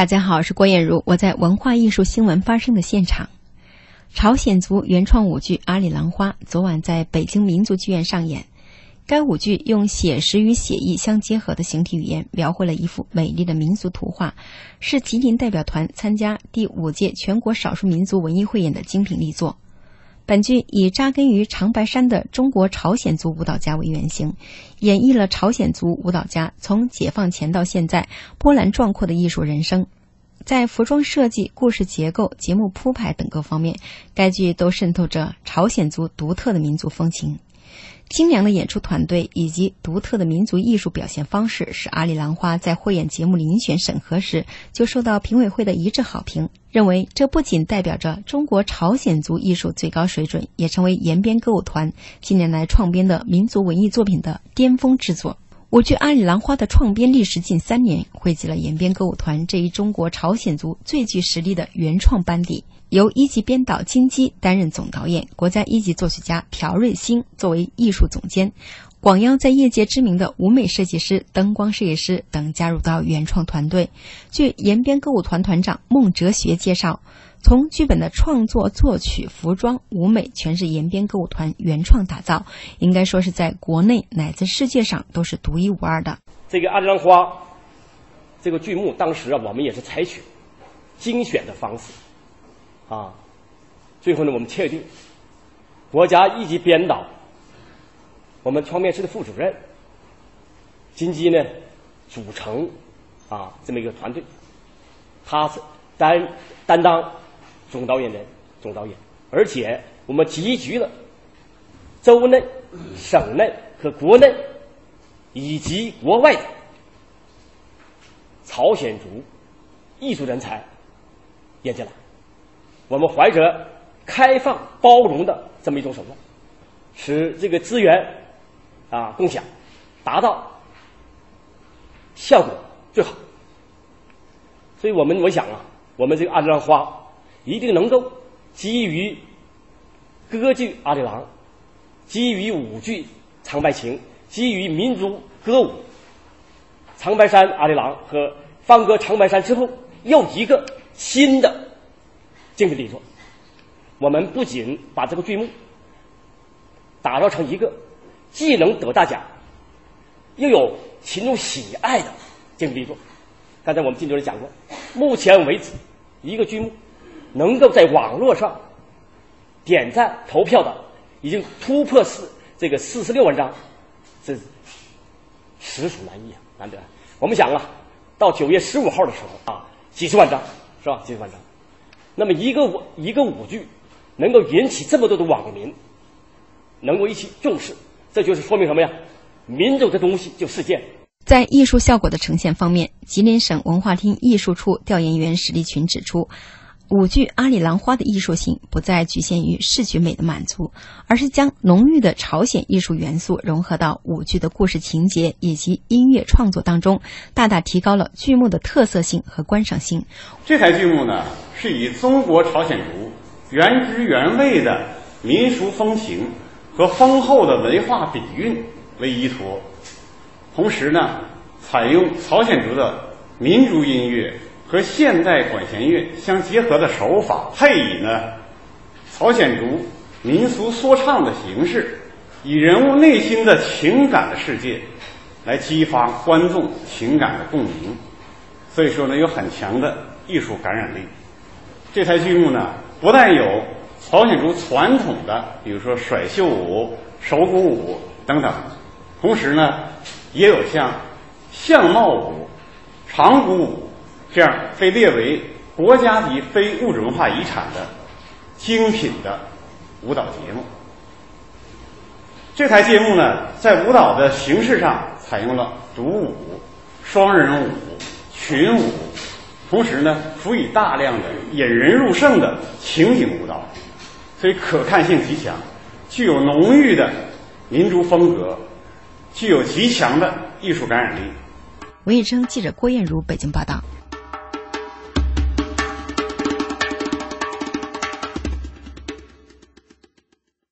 大家好，我是郭艳茹，我在文化艺术新闻发生的现场。朝鲜族原创舞剧《阿里郎花》昨晚在北京民族剧院上演。该舞剧用写实与写意相结合的形体语言，描绘了一幅美丽的民族图画，是吉林代表团参加第五届全国少数民族文艺汇演的精品力作。本剧以扎根于长白山的中国朝鲜族舞蹈家为原型，演绎了朝鲜族舞蹈家从解放前到现在波澜壮阔的艺术人生。在服装设计、故事结构、节目铺排等各方面，该剧都渗透着朝鲜族独特的民族风情。精良的演出团队以及独特的民族艺术表现方式，使《阿里兰花》在汇演节目遴选审核时就受到评委会的一致好评，认为这不仅代表着中国朝鲜族艺术最高水准，也成为延边歌舞团近年来创编的民族文艺作品的巅峰之作。舞剧《阿里兰花》的创编历时近三年，汇集了延边歌舞团这一中国朝鲜族最具实力的原创班底。由一级编导金基担任总导演，国家一级作曲家朴瑞星作为艺术总监，广邀在业界知名的舞美设计师、灯光设计师等加入到原创团队。据延边歌舞团团长孟哲学介绍，从剧本的创作、作曲、服装、舞美，全是延边歌舞团原创打造，应该说是在国内乃至世界上都是独一无二的。这个《阿里郎花》这个剧目，当时啊，我们也是采取精选的方式。啊，最后呢，我们确定国家一级编导，我们创面室的副主任金基呢，组成啊这么一个团队，他是担担当总导演的总导演，而且我们集聚了州内、省内和国内以及国外的朝鲜族艺术人才引进来。我们怀着开放包容的这么一种手段，使这个资源啊共享，达到效果最好。所以我们我想啊，我们这个阿里郎花一定能够基于歌剧《阿里郎》，基于舞剧《长白情》，基于民族歌舞《长白山阿里郎》和放歌《长白山》之后，又一个新的。精品力作，我们不仅把这个剧目打造成一个既能得大奖，又有群众喜爱的精品力作。刚才我们进主任讲过，目前为止，一个剧目能够在网络上点赞投票的，已经突破四这个四十六万张，这实属难易啊，难得。我们想啊，到九月十五号的时候啊，几十万张是吧？几十万张。那么一个舞一个舞剧，能够引起这么多的网民，能够一起重视，这就是说明什么呀？民族的东西就世界。在艺术效果的呈现方面，吉林省文化厅艺术处调研员史立群指出。舞剧《阿里郎花》的艺术性不再局限于视觉美的满足，而是将浓郁的朝鲜艺术元素融合到舞剧的故事情节以及音乐创作当中，大大提高了剧目的特色性和观赏性。这台剧目呢，是以中国朝鲜族原汁原味的民俗风情和丰厚的文化底蕴为依托，同时呢，采用朝鲜族的民族音乐。和现代管弦乐相结合的手法，配以呢朝鲜族民俗说唱的形式，以人物内心的情感的世界来激发观众情感的共鸣，所以说呢有很强的艺术感染力。这台剧目呢不但有朝鲜族传统的，比如说甩袖舞、手鼓舞等等，同时呢也有像相貌舞、长鼓舞。这样被列为国家级非物质文化遗产的精品的舞蹈节目。这台节目呢，在舞蹈的形式上采用了独舞、双人舞、群舞，同时呢，辅以大量的引人入胜的情景舞蹈，所以可看性极强，具有浓郁的民族风格，具有极强的艺术感染力。文艺称记者郭艳茹北京报道。